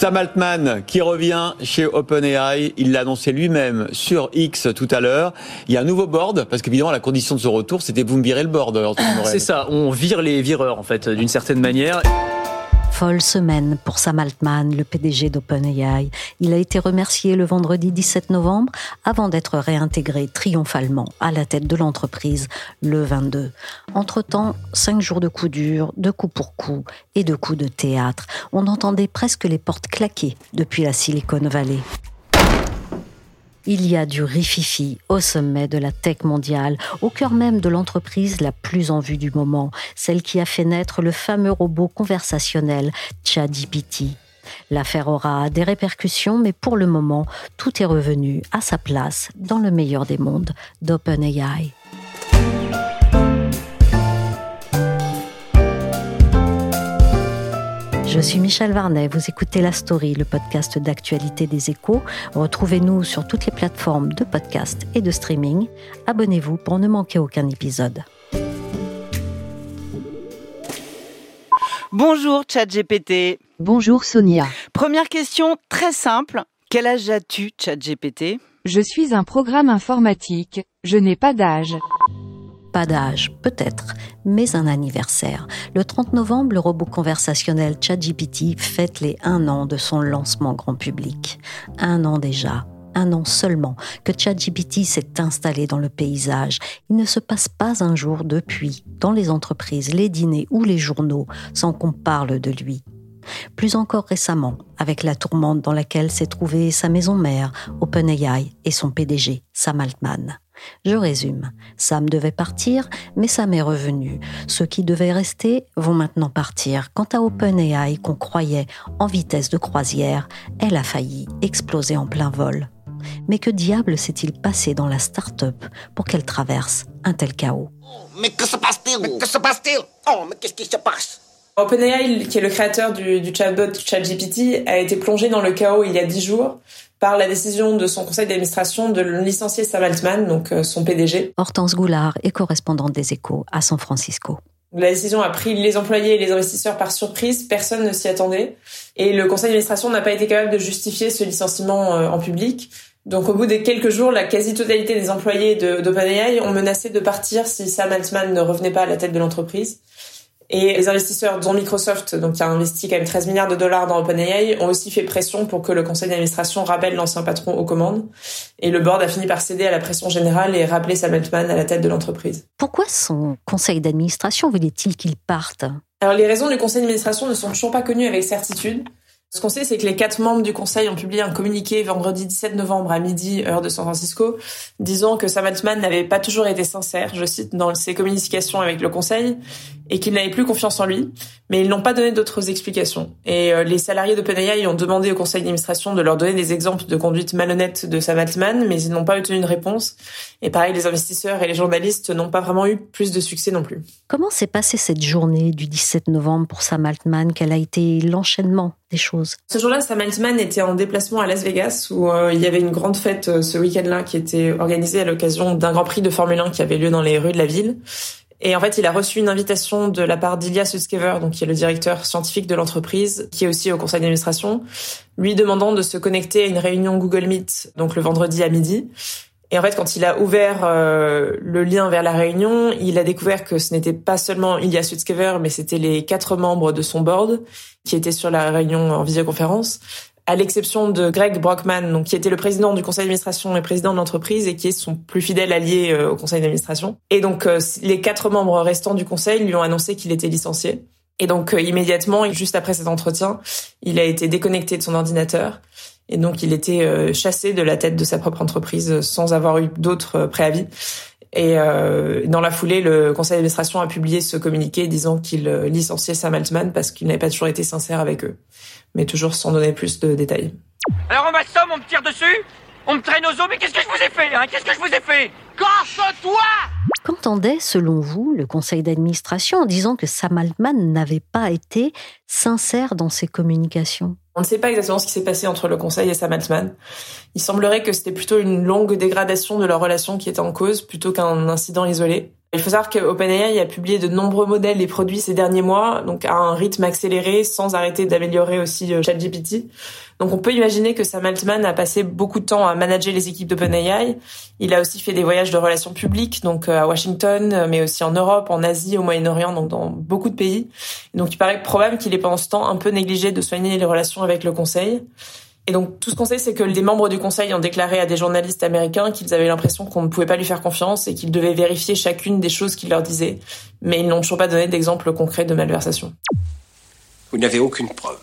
Sam Altman qui revient chez OpenAI, il l'a annoncé lui-même sur X tout à l'heure. Il y a un nouveau board parce qu'évidemment la condition de ce retour c'était vous me virez le board. C'est ça, on vire les vireurs en fait d'une certaine manière folle semaine pour Sam Altman, le PDG d'OpenAI. Il a été remercié le vendredi 17 novembre avant d'être réintégré triomphalement à la tête de l'entreprise le 22. Entre-temps, cinq jours de coups durs, de coups pour coups et de coups de théâtre. On entendait presque les portes claquer depuis la Silicon Valley. Il y a du rififi au sommet de la tech mondiale, au cœur même de l'entreprise la plus en vue du moment, celle qui a fait naître le fameux robot conversationnel ChatGPT. L'affaire aura des répercussions, mais pour le moment, tout est revenu à sa place dans le meilleur des mondes d'OpenAI. Je suis Michel Varnet, vous écoutez La Story, le podcast d'actualité des échos. Retrouvez-nous sur toutes les plateformes de podcast et de streaming. Abonnez-vous pour ne manquer aucun épisode. Bonjour ChatGPT. Bonjour Sonia. Première question très simple. Quel âge as-tu ChatGPT Je suis un programme informatique. Je n'ai pas d'âge. Pas d'âge, peut-être, mais un anniversaire. Le 30 novembre, le robot conversationnel ChatGPT fête les un an de son lancement grand public. Un an déjà, un an seulement que ChatGPT s'est installé dans le paysage. Il ne se passe pas un jour depuis, dans les entreprises, les dîners ou les journaux, sans qu'on parle de lui. Plus encore récemment, avec la tourmente dans laquelle s'est trouvée sa maison mère, OpenAI, et son PDG, Sam Altman. Je résume. Sam devait partir, mais Sam est revenu. Ceux qui devaient rester vont maintenant partir. Quant à OpenAI, qu'on croyait en vitesse de croisière, elle a failli exploser en plein vol. Mais que diable s'est-il passé dans la start-up pour qu'elle traverse un tel chaos? Mais que se passe-t-il? Que se passe-t-il? Oh, mais qu'est-ce qui se passe? OpenAI, qui est le créateur du, du chatbot ChatGPT, a été plongé dans le chaos il y a dix jours par la décision de son conseil d'administration de licencier Sam Altman, donc euh, son PDG. Hortense Goulard est correspondante des échos à San Francisco. La décision a pris les employés et les investisseurs par surprise, personne ne s'y attendait. Et le conseil d'administration n'a pas été capable de justifier ce licenciement euh, en public. Donc au bout des quelques jours, la quasi-totalité des employés d'OpenAI ont menacé de partir si Sam Altman ne revenait pas à la tête de l'entreprise. Et les investisseurs, dont Microsoft, donc qui a investi quand même 13 milliards de dollars dans OpenAI, ont aussi fait pression pour que le conseil d'administration rappelle l'ancien patron aux commandes. Et le board a fini par céder à la pression générale et rappeler Sam Altman à la tête de l'entreprise. Pourquoi son conseil d'administration voulait-il qu'il parte? Alors les raisons du conseil d'administration ne sont toujours pas connues avec certitude. Ce qu'on sait, c'est que les quatre membres du Conseil ont publié un communiqué vendredi 17 novembre à midi, heure de San Francisco, disant que Sam Altman n'avait pas toujours été sincère, je cite, dans ses communications avec le Conseil, et qu'il n'avait plus confiance en lui, mais ils n'ont pas donné d'autres explications. Et euh, les salariés d'OpenAI ont demandé au Conseil d'administration de leur donner des exemples de conduite malhonnête de Sam Altman, mais ils n'ont pas obtenu une réponse. Et pareil, les investisseurs et les journalistes n'ont pas vraiment eu plus de succès non plus. Comment s'est passée cette journée du 17 novembre pour Sam Altman? Quel a été l'enchaînement des choses? Ce jour-là, Sam Altman était en déplacement à Las Vegas où euh, il y avait une grande fête euh, ce week-end-là qui était organisée à l'occasion d'un Grand Prix de Formule 1 qui avait lieu dans les rues de la ville. Et en fait, il a reçu une invitation de la part d'Ilya Sutskever, donc qui est le directeur scientifique de l'entreprise, qui est aussi au conseil d'administration, lui demandant de se connecter à une réunion Google Meet, donc le vendredi à midi. Et en fait, quand il a ouvert euh, le lien vers la réunion, il a découvert que ce n'était pas seulement Ilya Sutskever, mais c'était les quatre membres de son board qui étaient sur la réunion en visioconférence, à l'exception de Greg Brockman, donc qui était le président du conseil d'administration et président de l'entreprise et qui est son plus fidèle allié euh, au conseil d'administration. Et donc euh, les quatre membres restants du conseil lui ont annoncé qu'il était licencié. Et donc immédiatement, juste après cet entretien, il a été déconnecté de son ordinateur Et donc, il était euh, chassé de la tête de sa propre entreprise sans avoir eu d'autres préavis. Et euh, dans la foulée, le conseil d'administration a publié ce communiqué disant qu'il licenciait Sam Altman parce qu'il n'avait pas toujours été sincère avec eux, mais toujours sans donner plus de détails. Alors on m'assomme, on me tire dessus. On me traîne aux os, mais qu'est-ce que je vous ai fait hein? Qu'est-ce que je vous ai fait? Casse-toi Qu'entendait, selon vous, le conseil d'administration en disant que Sam Altman n'avait pas été sincère dans ses communications? On ne sait pas exactement ce qui s'est passé entre le conseil et Sam Altman. Il semblerait que c'était plutôt une longue dégradation de leur relation qui était en cause plutôt qu'un incident isolé. Il faut savoir que OpenAI a publié de nombreux modèles et produits ces derniers mois, donc à un rythme accéléré, sans arrêter d'améliorer aussi euh, ChatGPT. Donc on peut imaginer que Sam Altman a passé beaucoup de temps à manager les équipes d'OpenAI. Il a aussi fait des voyages de relations publiques, donc euh, à Washington, mais aussi en Europe, en Asie, au Moyen-Orient, donc dans beaucoup de pays. donc il paraît probable qu'il ait pendant ce temps un peu négligé de soigner les relations avec le Conseil. Et donc tout ce qu'on sait, c'est que les membres du Conseil ont déclaré à des journalistes américains qu'ils avaient l'impression qu'on ne pouvait pas lui faire confiance et qu'ils devaient vérifier chacune des choses qu'il leur disait. Mais ils n'ont toujours pas donné d'exemple concret de malversation. Vous n'avez aucune preuve.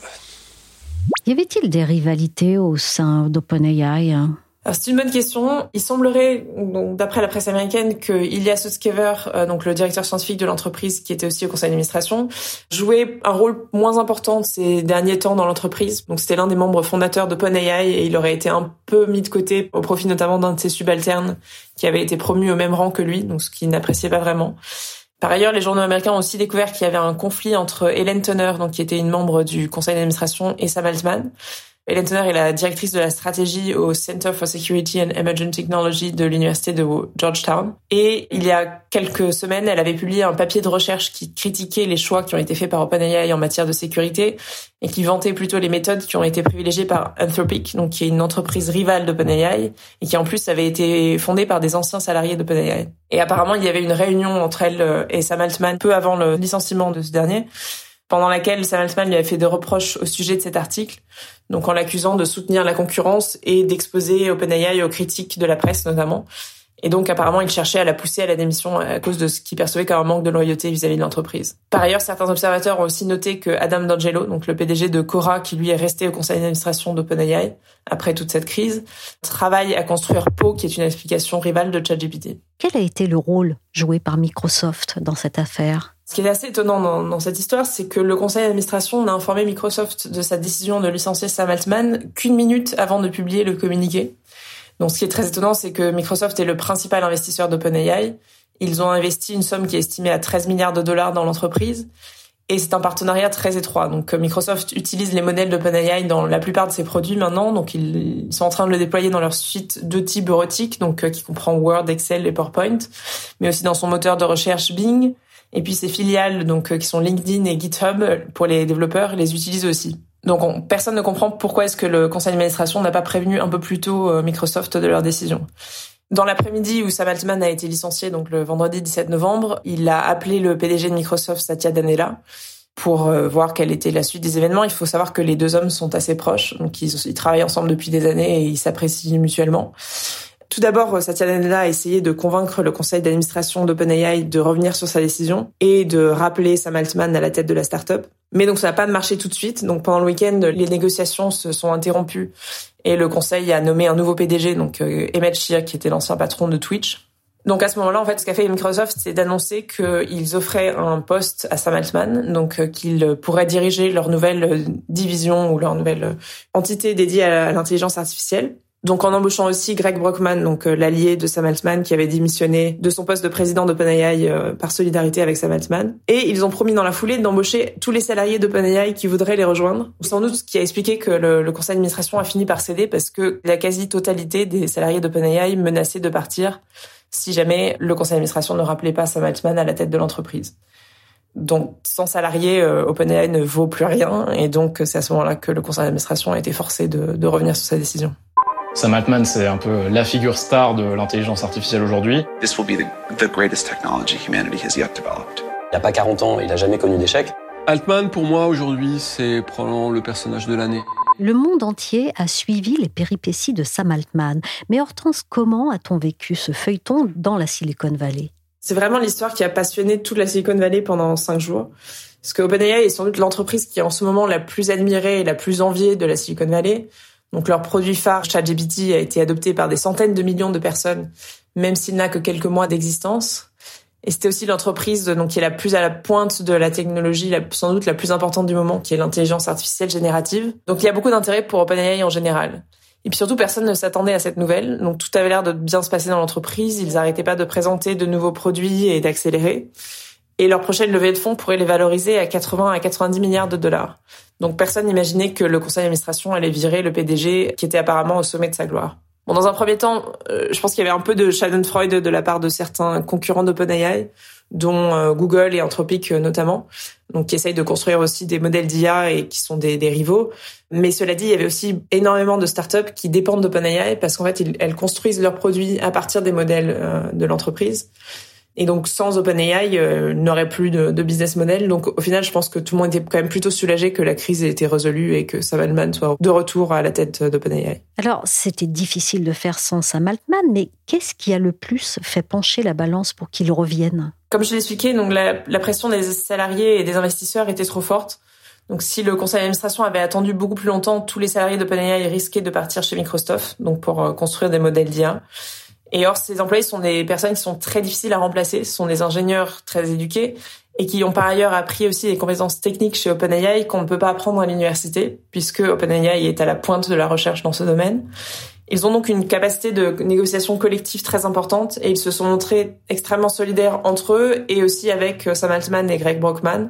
Y avait-il des rivalités au sein d'OpenAI hein? C'est une bonne question. Il semblerait, d'après la presse américaine, que Ilya Sutskever, euh, donc le directeur scientifique de l'entreprise, qui était aussi au conseil d'administration, jouait un rôle moins important ces derniers temps dans l'entreprise. Donc c'était l'un des membres fondateurs d'OpenAI et il aurait été un peu mis de côté au profit notamment d'un de ses subalternes qui avait été promu au même rang que lui, donc ce qu'il n'appréciait pas vraiment. Par ailleurs, les journaux américains ont aussi découvert qu'il y avait un conflit entre Helen Turner, donc qui était une membre du conseil d'administration, et Sam Altman. Hélène Tonner est la directrice de la stratégie au Center for Security and Emerging Technology de l'université de Georgetown. Et il y a quelques semaines, elle avait publié un papier de recherche qui critiquait les choix qui ont été faits par OpenAI en matière de sécurité et qui vantait plutôt les méthodes qui ont été privilégiées par Anthropic, donc qui est une entreprise rivale d'OpenAI et qui en plus avait été fondée par des anciens salariés d'OpenAI. Et apparemment, il y avait une réunion entre elle et Sam Altman peu avant le licenciement de ce dernier pendant laquelle Sam Altman lui a fait des reproches au sujet de cet article, donc en l'accusant de soutenir la concurrence et d'exposer OpenAI aux critiques de la presse notamment. Et donc apparemment, il cherchait à la pousser à la démission à cause de ce qu'il percevait comme un manque de loyauté vis-à-vis de l'entreprise. Par ailleurs, certains observateurs ont aussi noté que Adam D'Angelo, donc le PDG de Cora, qui lui est resté au conseil d'administration d'OpenAI après toute cette crise, travaille à construire Po, qui est une application rivale de ChatGPT. Quel a été le rôle joué par Microsoft dans cette affaire? Ce qui est assez étonnant dans, cette histoire, c'est que le conseil d'administration n'a informé Microsoft de sa décision de licencier Sam Altman qu'une minute avant de publier le communiqué. Donc ce qui est très étonnant, c'est que Microsoft est le principal investisseur d'OpenAI. Ils ont investi une somme qui est estimée à 13 milliards de dollars dans l'entreprise. Et c'est un partenariat très étroit. Donc Microsoft utilise les modèles d'OpenAI dans la plupart de ses produits maintenant. Donc ils sont en train de le déployer dans leur suite de type bureautique, donc euh, qui comprend Word, Excel et PowerPoint, mais aussi dans son moteur de recherche Bing, et puis ces filiales, donc euh, qui sont LinkedIn et GitHub pour les développeurs, les utilisent aussi. Donc personne ne comprend pourquoi est-ce que le conseil d'administration n'a pas prévenu un peu plus tôt euh, Microsoft de leur décision. Dans l'après-midi où Sam Altman a été licencié, donc le vendredi 17 novembre, il a appelé le PDG de Microsoft, Satya Nadella, pour euh, voir quelle était la suite des événements. Il faut savoir que les deux hommes sont assez proches, donc ils travaillent ensemble depuis des années et ils s'apprécient mutuellement. Tout d'abord, Satya Nadella a essayé de convaincre le conseil d'administration d'OpenAI de revenir sur sa décision et de rappeler Sam Altman à la tête de la startup. Mais donc ça n'a pas marché tout de suite. Donc pendant le week-end, les négociations se sont interrompues et le conseil a nommé un nouveau PDG, donc euh, Emmett Shear, qui était l'ancien patron de Twitch. Donc à ce moment-là, en fait, ce qu'a fait Microsoft, c'est d'annoncer qu'ils offraient un poste à Sam Altman, donc euh, qu'il pourrait diriger leur nouvelle euh, division ou leur nouvelle entité dédiée à l'intelligence artificielle. Donc en embauchant aussi Greg Brockman, donc euh, l'allié de Sam Altman qui avait démissionné de son poste de président d'OpenAI euh, par solidarité avec Sam Altman. Et ils ont promis dans la foulée d'embaucher tous les salariés d'OpenAI qui voudraient les rejoindre. Sans doute ce qui a expliqué que le, conseil d'administration a fini par céder parce que la quasi-totalité des salariés d'OpenAI menaçaient de partir si jamais le conseil d'administration ne rappelait pas Sam Altman à la tête de l'entreprise. Donc, sans salariés, euh, OpenAI ne vaut plus rien. Et donc, c'est à ce moment-là que le conseil d'administration a été forcé de revenir sur sa décision. Sam Altman, c'est un peu la figure star de l'intelligence artificielle aujourd'hui. This will be the, greatest technology humanity has yet developed. Il n'a pas 40 ans, il n'a jamais connu d'échec. Altman, pour moi, aujourd'hui, c'est probablement le personnage de l'année. Le monde entier a suivi les péripéties de Sam Altman. Mais Hortense, comment a-t-on vécu ce feuilleton dans la Silicon Valley? C'est vraiment l'histoire qui a passionné toute la Silicon Valley pendant cinq jours. Parce que OpenAI est sans doute l'entreprise qui est en ce moment la plus admirée et la plus enviée de la Silicon Valley. Donc leur produit phare, ChatGPT, a été adopté par des centaines de millions de personnes, même s'il n'a que quelques mois d'existence. Et c'était aussi l'entreprise donc qui est la plus à la pointe de la technologie, sans doute la plus importante du moment, qui est l'intelligence artificielle générative. Donc il y a beaucoup d'intérêt pour OpenAI en général. Et puis surtout, personne ne s'attendait à cette nouvelle. Donc tout avait l'air de bien se passer dans l'entreprise. Ils n'arrêtaient pas de présenter de nouveaux produits et d'accélérer. Et leur prochaine levée de fonds pourrait les valoriser à 80 à 90 milliards de dollars. Donc personne n'imaginait que le conseil d'administration allait virer le PDG qui était apparemment au sommet de sa gloire. Bon, dans un premier temps, euh, je pense qu'il y avait un peu de Schadenfreude de la part de certains concurrents d'OpenAI, dont euh, Google et Anthropic euh, notamment, donc qui essayent de construire aussi des modèles d'IA et qui sont des, des, rivaux. Mais cela dit, il y avait aussi énormément de startups qui dépendent d'OpenAI parce qu'en fait, elles construisent leurs produits à partir des modèles de l'entreprise. Et donc, sans OpenAI, euh, n'aurait plus de, de, business model. Donc, au final, je pense que tout le monde était quand même plutôt soulagé que la crise ait été résolue et que Sam Altman soit de retour à la tête d'OpenAI. Alors, c'était difficile de faire sans Sam Altman, mais qu'est-ce qui a le plus fait pencher la balance pour qu'il revienne? Comme je l'ai expliqué, donc la, la pression des salariés et des investisseurs était trop forte. Donc, si le conseil d'administration avait attendu beaucoup plus longtemps, tous les salariés d'OpenAI risquaient de partir chez Microsoft, donc pour euh, construire des modèles d'IA. Et or, ces employés sont des personnes qui sont très difficiles à remplacer. Ce sont des ingénieurs très éduqués et qui ont par ailleurs appris aussi des compétences techniques chez OpenAI qu'on ne peut pas apprendre à l'université puisque OpenAI est à la pointe de la recherche dans ce domaine. Ils ont donc une capacité de négociation collective très importante et ils se sont montrés extrêmement solidaires entre eux et aussi avec euh, Sam Altman et Greg Brockman.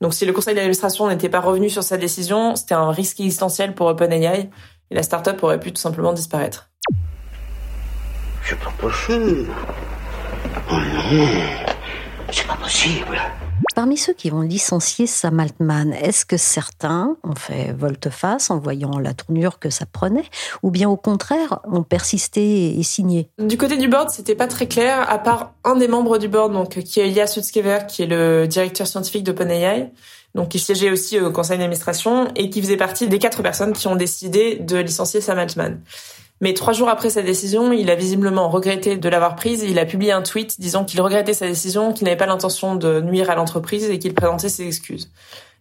Donc si le conseil d'administration n'était pas revenu sur sa décision, c'était un risque existentiel pour OpenAI et la startup aurait pu tout simplement disparaître. C'est pas possible. Oh non, c'est pas possible. Parmi ceux qui vont licencier Sam Altman, est-ce que certains ont fait volte-face en voyant la tournure que ça prenait, ou bien au contraire ont persisté et signé? Du côté du board, c'était pas très clair, à part un des membres du board, donc qui est Ilya Sutskever, qui est le directeur scientifique d'OpenAI, donc qui siégeait aussi au conseil d'administration et qui faisait partie des quatre personnes qui ont décidé de licencier Sam Altman. Mais trois jours après sa décision, il a visiblement regretté de l'avoir prise. Il a publié un tweet disant qu'il regrettait sa décision, qu'il n'avait pas l'intention de nuire à l'entreprise et qu'il présentait ses excuses.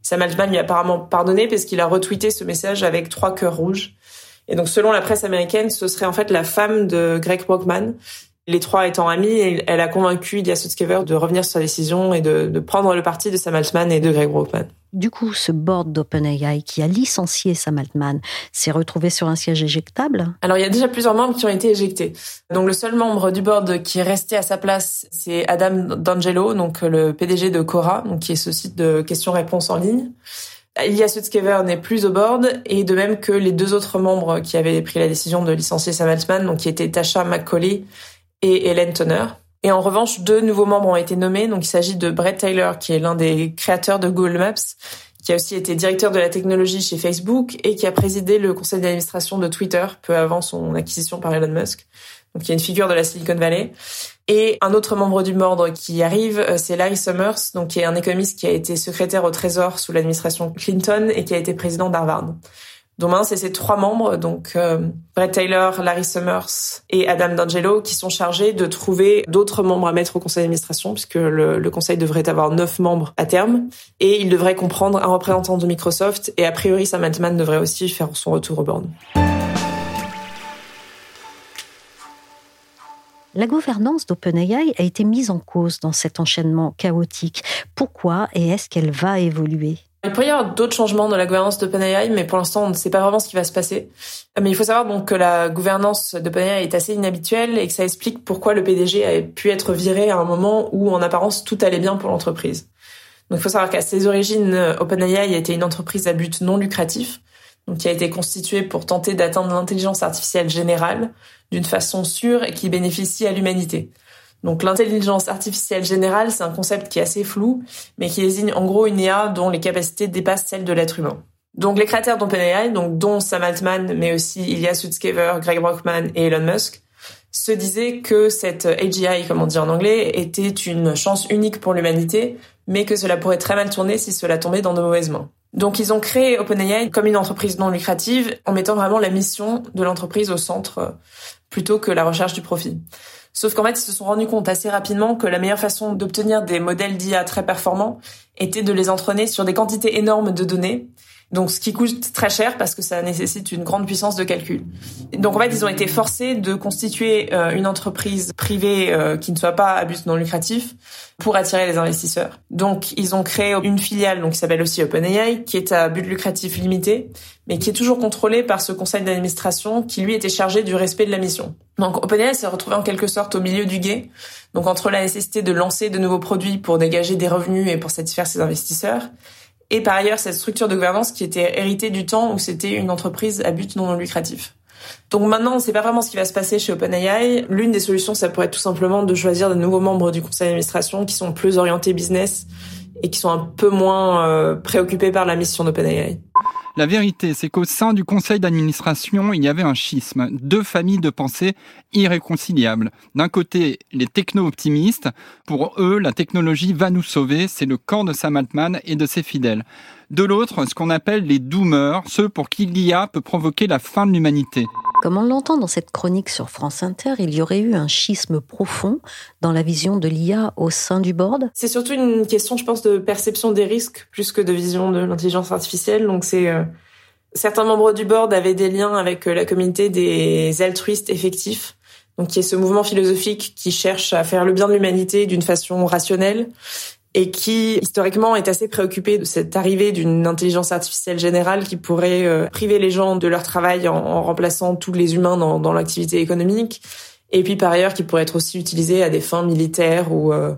Sam Altman lui a apparemment pardonné parce qu'il a retweeté ce message avec trois cœurs rouges. Et donc, selon la presse américaine, ce serait en fait la femme de Greg Brockman les trois étant amis, elle a convaincu Dia Sutskever de revenir sur sa décision et de, de, prendre le parti de Sam Altman et de Greg Brockman. Du coup, ce board d'OpenAI qui a licencié Sam Altman s'est retrouvé sur un siège éjectable? Alors, il y a déjà plusieurs membres qui ont été éjectés. Donc, le seul membre du board qui est resté à sa place, c'est Adam D'Angelo, donc le PDG de Cora, donc qui est ce site de questions-réponses en ligne. Ilya Sutskever n'est plus au board et de même que les deux autres membres qui avaient pris la décision de licencier Sam Altman, donc qui étaient Tasha McCauley et Hélène Tonner. Et en revanche, deux nouveaux membres ont été nommés. Donc, il s'agit de Brett Taylor, qui est l'un des créateurs de Google Maps, qui a aussi été directeur de la technologie chez Facebook et qui a présidé le conseil d'administration de Twitter peu avant son acquisition par Elon Musk. Donc, il y a une figure de la Silicon Valley. Et un autre membre du board qui arrive, euh, c'est Larry Summers, donc qui est un économiste qui a été secrétaire au Trésor sous l'administration Clinton et qui a été président d'Harvard. Donc maintenant, c'est ces trois membres, donc euh, Brett Taylor, Larry Summers et Adam D'Angelo, qui sont chargés de trouver d'autres membres à mettre au conseil d'administration, puisque le, le, conseil devrait avoir neuf membres à terme, et il devrait comprendre un représentant de Microsoft, et a priori, Sam Altman devrait aussi faire son retour au board. La gouvernance d'OpenAI a été mise en cause dans cet enchaînement chaotique. Pourquoi et est-ce qu'elle va évoluer? Il pourrait y avoir d'autres changements dans la gouvernance d'OpenAI, mais pour l'instant, on ne sait pas vraiment ce qui va se passer. Mais il faut savoir donc que la gouvernance d'OpenAI est assez inhabituelle et que ça explique pourquoi le PDG a pu être viré à un moment où, en apparence, tout allait bien pour l'entreprise. Donc, il faut savoir qu'à ses origines, OpenAI était une entreprise à but non lucratif, donc qui a été constituée pour tenter d'atteindre l'intelligence artificielle générale d'une façon sûre et qui bénéficie à l'humanité. Donc l'intelligence artificielle générale, c'est un concept qui est assez flou, mais qui désigne en gros une IA dont les capacités dépassent celles de l'être humain. Donc les créateurs d'OpenAI, donc dont Sam Altman, mais aussi Ilya Sutskever, Greg Brockman et Elon Musk, se disaient que cette AGI, comme on dit en anglais, était une chance unique pour l'humanité, mais que cela pourrait très mal tourner si cela tombait dans de mauvaises mains. Donc ils ont créé OpenAI comme une entreprise non lucrative en mettant vraiment la mission de l'entreprise au centre plutôt que la recherche du profit. Sauf qu'en fait, ils se sont rendus compte assez rapidement que la meilleure façon d'obtenir des modèles d'IA très performants était de les entraîner sur des quantités énormes de données, Donc, ce qui coûte très cher parce que ça nécessite une grande puissance de calcul. Donc, en fait, ils ont été forcés de constituer euh, une entreprise privée euh, qui ne soit pas à but non lucratif pour attirer les investisseurs. Donc, ils ont créé une filiale, donc qui s'appelle aussi OpenAI, qui est à but lucratif limité, mais qui est toujours contrôlée par ce conseil d'administration qui lui était chargé du respect de la mission. Donc, OpenAI s'est retrouvé en quelque sorte au milieu du guet. Donc, entre la nécessité de lancer de nouveaux produits pour dégager des revenus et pour satisfaire ses investisseurs et par ailleurs, cette structure de gouvernance qui était héritée du temps où c'était une entreprise à but non lucratif. Donc maintenant, on ne sait pas vraiment ce qui va se passer chez OpenAI. L'une des solutions, ça pourrait être tout simplement de choisir de nouveaux membres du conseil d'administration qui sont plus orientés business et qui sont un peu moins euh, préoccupés par la mission d'OpenAI. La vérité, c'est qu'au sein du conseil d'administration, il y avait un schisme, deux familles de pensée irréconciliables. D'un côté, les techno-optimistes. Pour eux, la technologie va nous sauver, c'est le camp de Sam Altman et de ses fidèles. De l'autre, ce qu'on appelle les doomers, ceux pour qui l'IA peut provoquer la fin de l'humanité. Comme on l'entend dans cette chronique sur France Inter, il y aurait eu un schisme profond dans la vision de l'IA au sein du board C'est surtout une question, je pense, de perception des risques plus que de vision de l'intelligence artificielle. Donc c'est euh, certains membres du board avaient des liens avec euh, la communauté des altruistes effectifs, donc qui est ce mouvement philosophique qui cherche à faire le bien de l'humanité d'une façon rationnelle et qui historiquement est assez préoccupé de cette arrivée d'une intelligence artificielle générale qui pourrait euh, priver les gens de leur travail en, remplaçant tous les humains dans, dans l'activité économique, et puis par ailleurs qui pourrait être aussi utilisée à des fins militaires ou euh...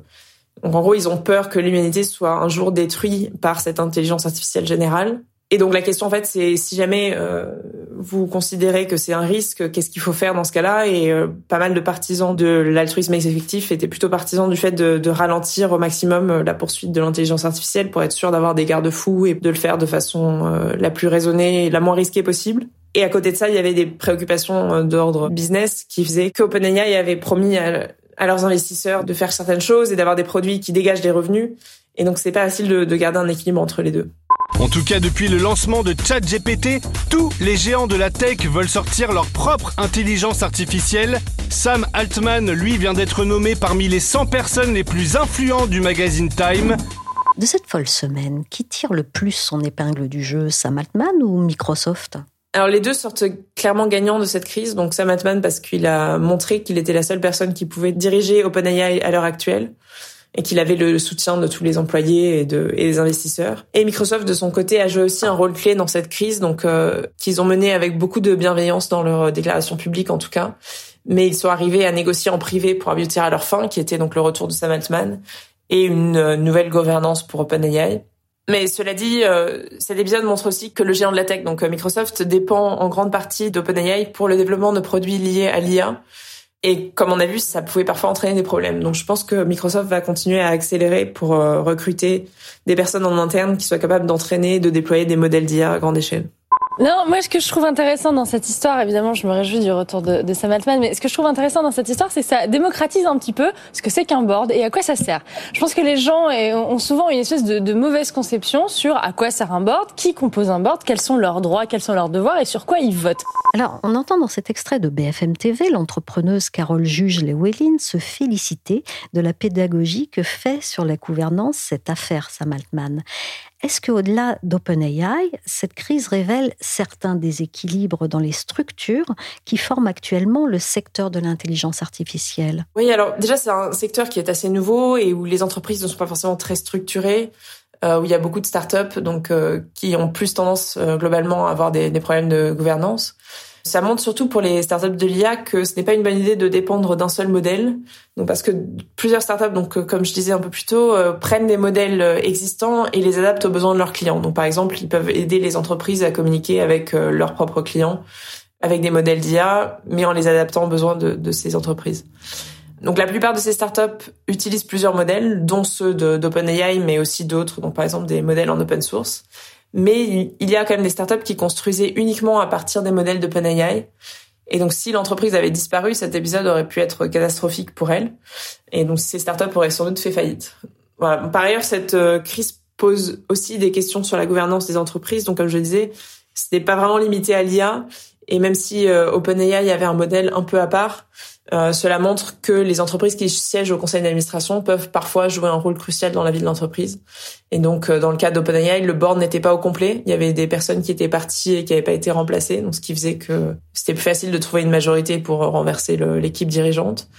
en gros ils ont peur que l'humanité soit un jour détruite par cette intelligence artificielle générale. Et donc la question en fait c'est si jamais euh, vous considérez que c'est un risque, qu'est-ce qu'il faut faire dans ce cas-là Et euh, pas mal de partisans de l'altruisme effectif étaient plutôt partisans du fait de, de ralentir au maximum euh, la poursuite de l'intelligence artificielle pour être sûr d'avoir des garde-fous et de le faire de façon la plus raisonnée et la moins risquée possible. Et à côté de ça, il y avait des préoccupations d'ordre business qui faisaient qu'OpenAI avait promis à, à, leurs investisseurs de faire certaines choses et d'avoir des produits qui dégagent des revenus. Et donc c'est pas facile de, de garder un équilibre entre les deux. En tout cas, depuis le lancement de ChatGPT, tous les géants de la tech veulent sortir leur propre intelligence artificielle. Sam Altman, lui, vient d'être nommé parmi les 100 personnes les plus influentes du magazine Time. De cette folle semaine, qui tire le plus son épingle du jeu, Sam Altman ou Microsoft? Alors les deux sortent clairement gagnants de cette crise. Donc Sam Altman parce qu'il a montré qu'il était la seule personne qui pouvait diriger OpenAI à l'heure actuelle et qu'il avait le soutien de tous les employés et, de, et des investisseurs. Et Microsoft, de son côté, a joué aussi un rôle clé dans cette crise, donc euh, qu'ils ont mené avec beaucoup de bienveillance dans leur déclaration publique en tout cas. Mais ils sont arrivés à négocier en privé pour aboutir à leur fin, qui était donc le retour de Sam Altman et une euh, nouvelle gouvernance pour OpenAI. Mais cela dit, euh, cet épisode montre aussi que le géant de la tech, donc Microsoft, dépend en grande partie d'OpenAI pour le développement de produits liés à l'IA. Et comme on a vu, ça pouvait parfois entraîner des problèmes. Donc je pense que Microsoft va continuer à accélérer pour euh, recruter des personnes en interne qui soient capables d'entraîner, de déployer des modèles d'IA à grande échelle. Non, moi, ce que je trouve intéressant dans cette histoire, évidemment, je me réjouis du retour de, Sam Altman, mais ce que je trouve intéressant dans cette histoire, c'est que ça démocratise un petit peu ce que c'est qu'un board et à quoi ça sert. Je pense que les gens ont souvent une espèce de, mauvaise conception sur à quoi sert un board, qui compose un board, quels sont leurs droits, quels sont leurs devoirs et sur quoi ils votent. Alors, on entend dans cet extrait de BFM TV l'entrepreneuse Carole Juge-Lewellyn se féliciter de la pédagogie que fait sur la gouvernance cette affaire Sam Altman. Est-ce qu'au-delà d'OpenAI, cette crise révèle certains déséquilibres dans les structures qui forment actuellement le secteur de l'intelligence artificielle? Oui, alors déjà c'est un secteur qui est assez nouveau et où les entreprises ne sont pas forcément très structurées. Euh, où il y a beaucoup de startups donc euh, qui ont plus tendance euh, globalement à avoir des, des problèmes de gouvernance. Ça montre surtout pour les startups de l'IA que ce n'est pas une bonne idée de dépendre d'un seul modèle. Donc parce que plusieurs startups, donc comme je disais un peu plus tôt, euh, prennent des modèles euh, existants et les adaptent aux besoins de leurs clients. Donc par exemple, ils peuvent aider les entreprises à communiquer avec euh, leurs propres clients avec des modèles d'IA, mais en les adaptant aux besoins de, de ces entreprises. Donc la plupart de ces startups utilisent plusieurs modèles, dont ceux d'OpenAI, mais aussi d'autres, donc par exemple des modèles en open source. Mais il y a quand même des startups qui construisaient uniquement à partir des modèles d'OpenAI. Et donc, si l'entreprise avait disparu, cet épisode aurait pu être catastrophique pour elle. Et donc, ces startups auraient sans doute fait faillite. Voilà. Par ailleurs, cette euh, crise pose aussi des questions sur la gouvernance des entreprises. Donc, comme je le disais, ce n'est pas vraiment limité à l'IA. Et même si euh, OpenAI avait un modèle un peu à part, Euh, cela montre que les entreprises qui siègent au conseil d'administration peuvent parfois jouer un rôle crucial dans la vie de l'entreprise. Et donc, euh, dans le cas d'OpenAI, le board n'était pas au complet. Il y avait des personnes qui étaient parties et qui n'avaient pas été remplacées, donc ce qui faisait que c'était plus facile de trouver une majorité pour renverser l'équipe dirigeante.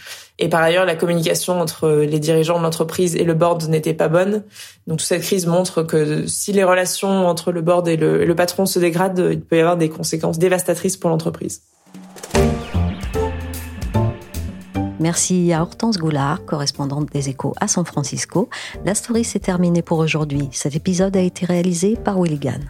Et par ailleurs, la communication entre les dirigeants de l'entreprise et le board n'était pas bonne. Donc, toute cette crise montre que si les relations entre le board et le patron se dégradent, il peut y avoir des conséquences dévastatrices pour l'entreprise. Merci à Hortense Goulard, correspondante des Échos à San Francisco. La story s'est terminée pour aujourd'hui. Cet épisode a été réalisé par Willigan.